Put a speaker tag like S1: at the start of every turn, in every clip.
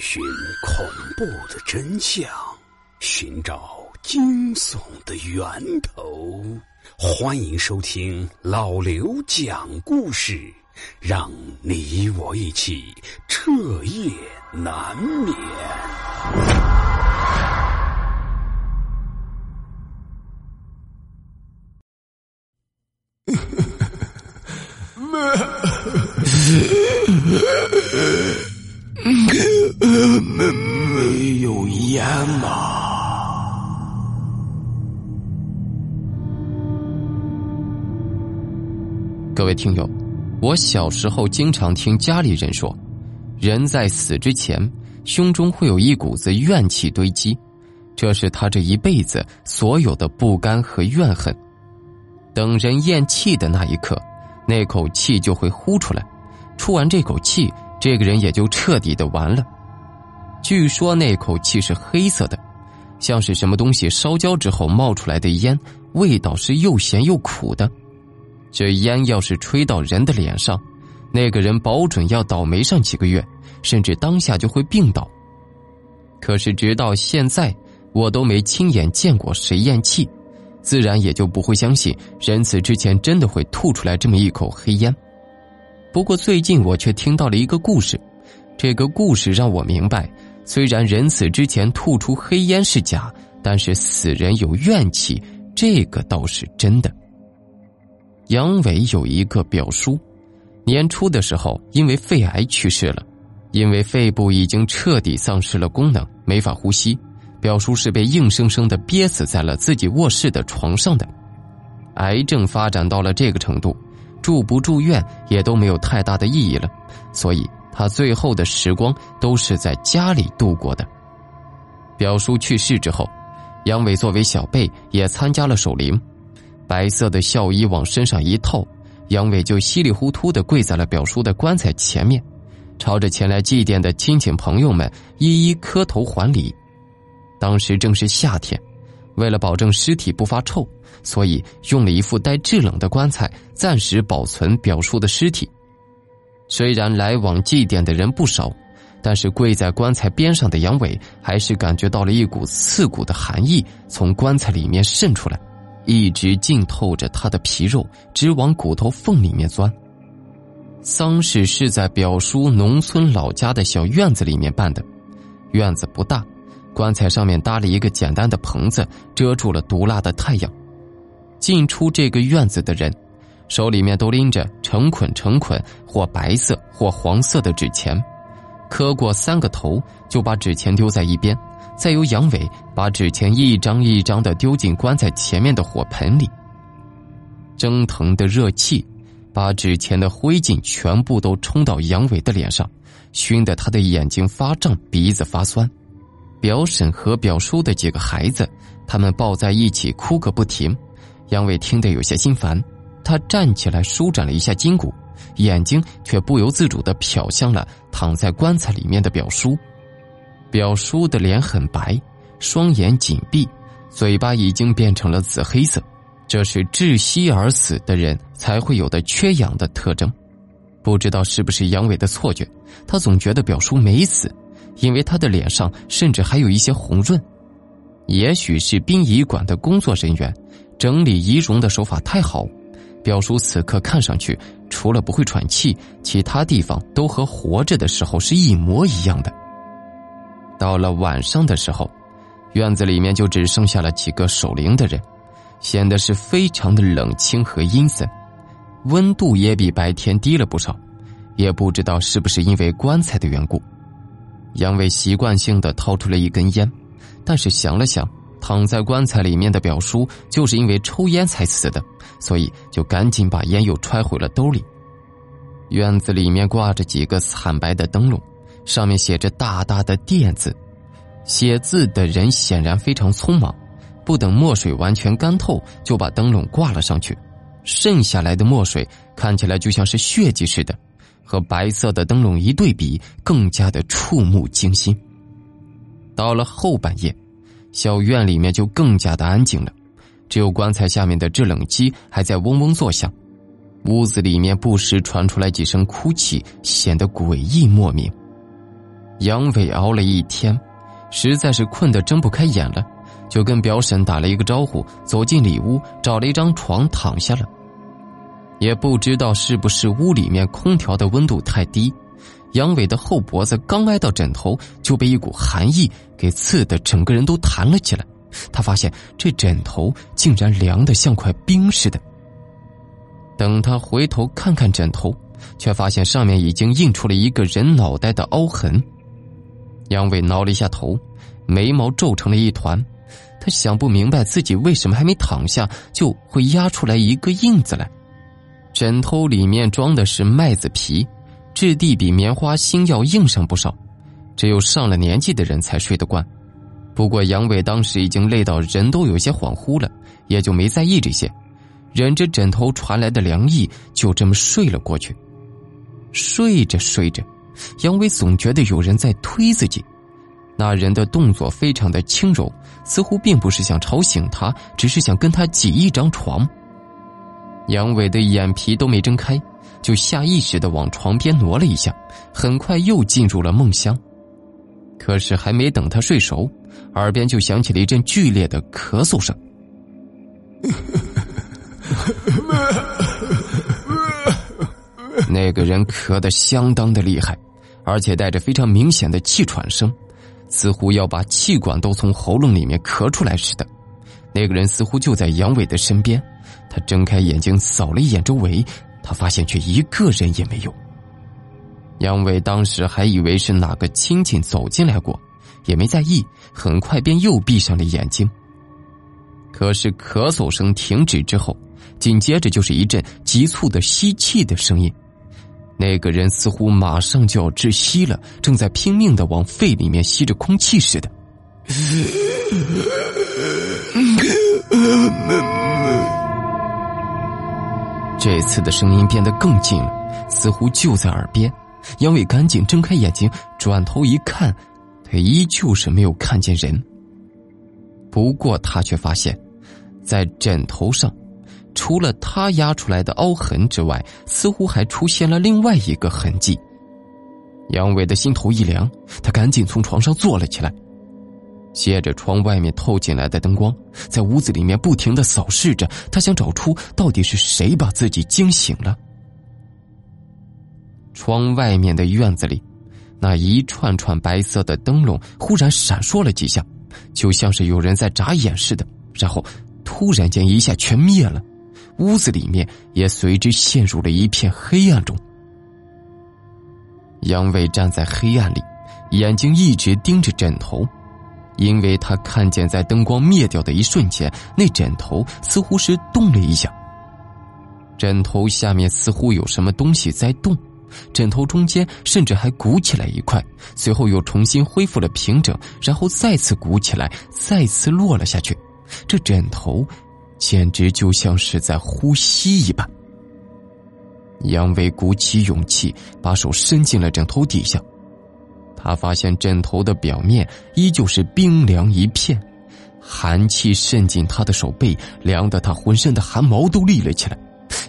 S1: 寻恐怖的真相，寻找惊悚的源头。欢迎收听老刘讲故事，让你我一起彻夜难眠。
S2: 烟吗？
S3: 各位听友，我小时候经常听家里人说，人在死之前，胸中会有一股子怨气堆积，这是他这一辈子所有的不甘和怨恨。等人咽气的那一刻，那口气就会呼出来，出完这口气，这个人也就彻底的完了。据说那口气是黑色的，像是什么东西烧焦之后冒出来的烟，味道是又咸又苦的。这烟要是吹到人的脸上，那个人保准要倒霉上几个月，甚至当下就会病倒。可是直到现在，我都没亲眼见过谁咽气，自然也就不会相信人死之前真的会吐出来这么一口黑烟。不过最近我却听到了一个故事，这个故事让我明白，虽然人死之前吐出黑烟是假，但是死人有怨气，这个倒是真的。杨伟有一个表叔，年初的时候因为肺癌去世了，因为肺部已经彻底丧失了功能，没法呼吸。表叔是被硬生生的憋死在了自己卧室的床上的。癌症发展到了这个程度，住不住院也都没有太大的意义了，所以他最后的时光都是在家里度过的。表叔去世之后，杨伟作为小辈也参加了守灵。白色的孝衣往身上一套，杨伟就稀里糊涂的跪在了表叔的棺材前面，朝着前来祭奠的亲戚朋友们一一磕头还礼。当时正是夏天，为了保证尸体不发臭，所以用了一副带制冷的棺材暂时保存表叔的尸体。虽然来往祭奠的人不少，但是跪在棺材边上的杨伟还是感觉到了一股刺骨的寒意从棺材里面渗出来。一直浸透着他的皮肉，直往骨头缝里面钻。丧事是在表叔农村老家的小院子里面办的，院子不大，棺材上面搭了一个简单的棚子，遮住了毒辣的太阳。进出这个院子的人，手里面都拎着成捆成捆或白色或黄色的纸钱，磕过三个头，就把纸钱丢在一边。再由杨伟把纸钱一张一张的丢进棺材前面的火盆里，蒸腾的热气把纸钱的灰烬全部都冲到杨伟的脸上，熏得他的眼睛发胀，鼻子发酸。表婶和表叔的几个孩子，他们抱在一起哭个不停。杨伟听得有些心烦，他站起来舒展了一下筋骨，眼睛却不由自主的瞟向了躺在棺材里面的表叔。表叔的脸很白，双眼紧闭，嘴巴已经变成了紫黑色，这是窒息而死的人才会有的缺氧的特征。不知道是不是杨伟的错觉，他总觉得表叔没死，因为他的脸上甚至还有一些红润。也许是殡仪馆的工作人员整理仪容的手法太好，表叔此刻看上去除了不会喘气，其他地方都和活着的时候是一模一样的。到了晚上的时候，院子里面就只剩下了几个守灵的人，显得是非常的冷清和阴森，温度也比白天低了不少。也不知道是不是因为棺材的缘故，杨伟习惯性的掏出了一根烟，但是想了想，躺在棺材里面的表叔就是因为抽烟才死的，所以就赶紧把烟又揣回了兜里。院子里面挂着几个惨白的灯笼。上面写着大大的“电”字，写字的人显然非常匆忙，不等墨水完全干透，就把灯笼挂了上去。剩下来的墨水看起来就像是血迹似的，和白色的灯笼一对比，更加的触目惊心。到了后半夜，小院里面就更加的安静了，只有棺材下面的制冷机还在嗡嗡作响，屋子里面不时传出来几声哭泣，显得诡异莫名。杨伟熬了一天，实在是困得睁不开眼了，就跟表婶打了一个招呼，走进里屋，找了一张床躺下了。也不知道是不是屋里面空调的温度太低，杨伟的后脖子刚挨到枕头，就被一股寒意给刺得整个人都弹了起来。他发现这枕头竟然凉得像块冰似的。等他回头看看枕头，却发现上面已经印出了一个人脑袋的凹痕。杨伟挠了一下头，眉毛皱成了一团。他想不明白自己为什么还没躺下就会压出来一个印子来。枕头里面装的是麦子皮，质地比棉花芯要硬上不少，只有上了年纪的人才睡得惯。不过杨伟当时已经累到人都有些恍惚了，也就没在意这些。忍着枕头传来的凉意，就这么睡了过去。睡着睡着，杨伟总觉得有人在推自己，那人的动作非常的轻柔，似乎并不是想吵醒他，只是想跟他挤一张床。杨伟的眼皮都没睁开，就下意识的往床边挪了一下，很快又进入了梦乡。可是还没等他睡熟，耳边就响起了一阵剧烈的咳嗽声。那个人咳得相当的厉害，而且带着非常明显的气喘声，似乎要把气管都从喉咙里面咳出来似的。那个人似乎就在杨伟的身边，他睁开眼睛扫了一眼周围，发现却一个人也没有。杨伟当时还以为是哪个亲戚走进来过，也没在意，很快便又闭上了眼睛。可是咳嗽声停止之后，紧接着就是一阵急促的吸气的声音。那个人似乎马上就要窒息了，正在拼命的往肺里面吸着空气似的。这次的声音变得更近了，似乎就在耳边。杨伟赶紧睁开眼睛，转头一看，他依旧是没有看见人。不过他却发现。在枕头上，除了他压出来的凹痕之外，似乎还出现了另外一个痕迹。杨伟的心头一凉，他赶紧从床上坐了起来，借着窗外面透进来的灯光，在屋子里面不停的扫视着，他想找出到底是谁把自己惊醒了。窗外面的院子里，那一串串白色的灯笼忽然闪烁了几下，就像是有人在眨眼似的，然后。突然间，一下全灭了，屋子里面也随之陷入了一片黑暗中。杨伟站在黑暗里，眼睛一直盯着枕头，因为他看见在灯光灭掉的一瞬间，那枕头似乎是动了一下。枕头下面似乎有什么东西在动，枕头中间甚至还鼓起来一块，随后又重新恢复了平整，然后再次鼓起来，再次落了下去。这枕头简直就像是在呼吸一般。杨伟鼓起勇气，把手伸进了枕头底下，他发现枕头的表面依旧是冰凉一片，寒气渗进他的手背，凉得他浑身的汗毛都立了起来。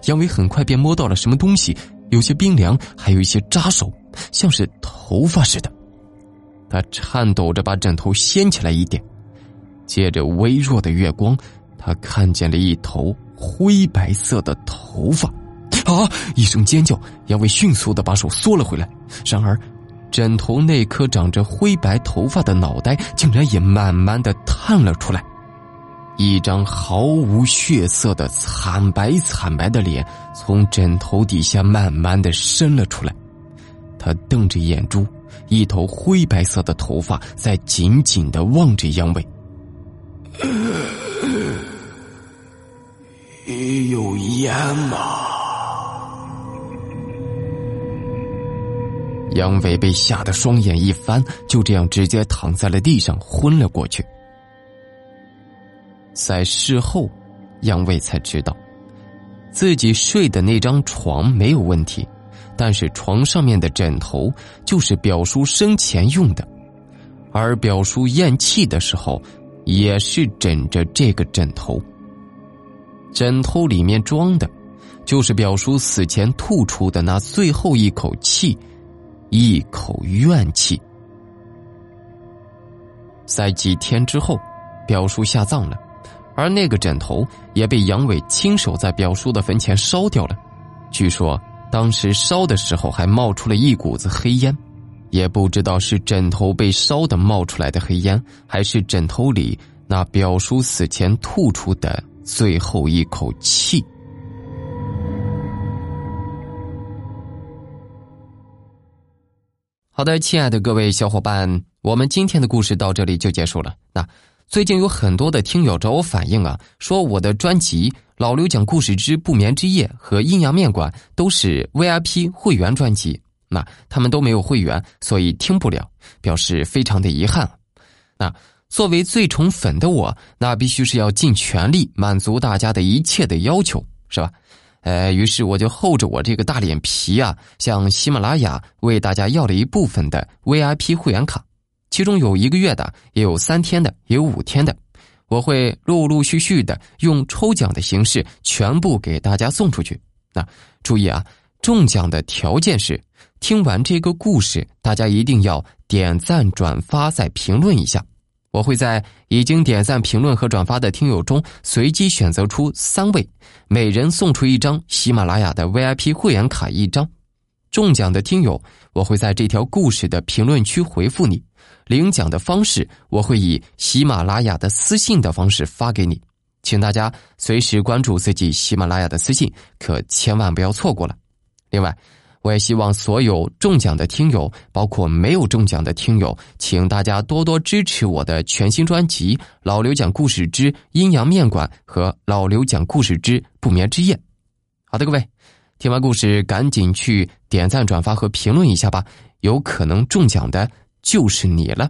S3: 杨伟很快便摸到了什么东西，有些冰凉，还有一些扎手，像是头发似的。他颤抖着把枕头掀起来一点。借着微弱的月光，他看见了一头灰白色的头发。啊！一声尖叫，杨伟迅速的把手缩了回来。然而，枕头那颗长着灰白头发的脑袋竟然也慢慢的探了出来，一张毫无血色的惨白惨白的脸从枕头底下慢慢的伸了出来。他瞪着眼珠，一头灰白色的头发在紧紧的望着杨伟。
S2: 有烟吗？
S3: 杨伟被吓得双眼一翻，就这样直接躺在了地上，昏了过去。在事后，杨伟才知道，自己睡的那张床没有问题，但是床上面的枕头就是表叔生前用的，而表叔咽气的时候。也是枕着这个枕头，枕头里面装的，就是表叔死前吐出的那最后一口气，一口怨气。在几天之后，表叔下葬了，而那个枕头也被杨伟亲手在表叔的坟前烧掉了。据说当时烧的时候还冒出了一股子黑烟，也不知道是枕头被烧的冒出来的黑烟，还是枕头里那表叔死前吐出的最后一口气。好的，亲爱的各位小伙伴，我们今天的故事到这里就结束了。那最近有很多的听友找我反映啊，说我的专辑《老刘讲故事之不眠之夜》和《阴阳面馆》都是 VIP 会员专辑，那他们都没有会员，所以听不了，表示非常的遗憾。那作为最宠粉的我，那必须是要尽全力满足大家的一切的要求，是吧？呃，于是我就厚着我这个大脸皮啊，向喜马拉雅为大家要了一部分的 VIP 会员卡，其中有一个月的，也有三天的，也有五天的，我会陆陆续续的用抽奖的形式全部给大家送出去。那注意啊，中奖的条件是听完这个故事，大家一定要点赞、转发、再评论一下。我会在已经点赞、评论和转发的听友中随机选择出三位，每人送出一张喜马拉雅的 VIP 会员卡一张。中奖的听友，我会在这条故事的评论区回复你。领奖的方式，我会以喜马拉雅的私信的方式发给你，请大家随时关注自己喜马拉雅的私信，可千万不要错过了。另外。我也希望所有中奖的听友，包括没有中奖的听友，请大家多多支持我的全新专辑《老刘讲故事之阴阳面馆》和《老刘讲故事之不眠之夜》。好的，各位，听完故事赶紧去点赞、转发和评论一下吧，有可能中奖的就是你了。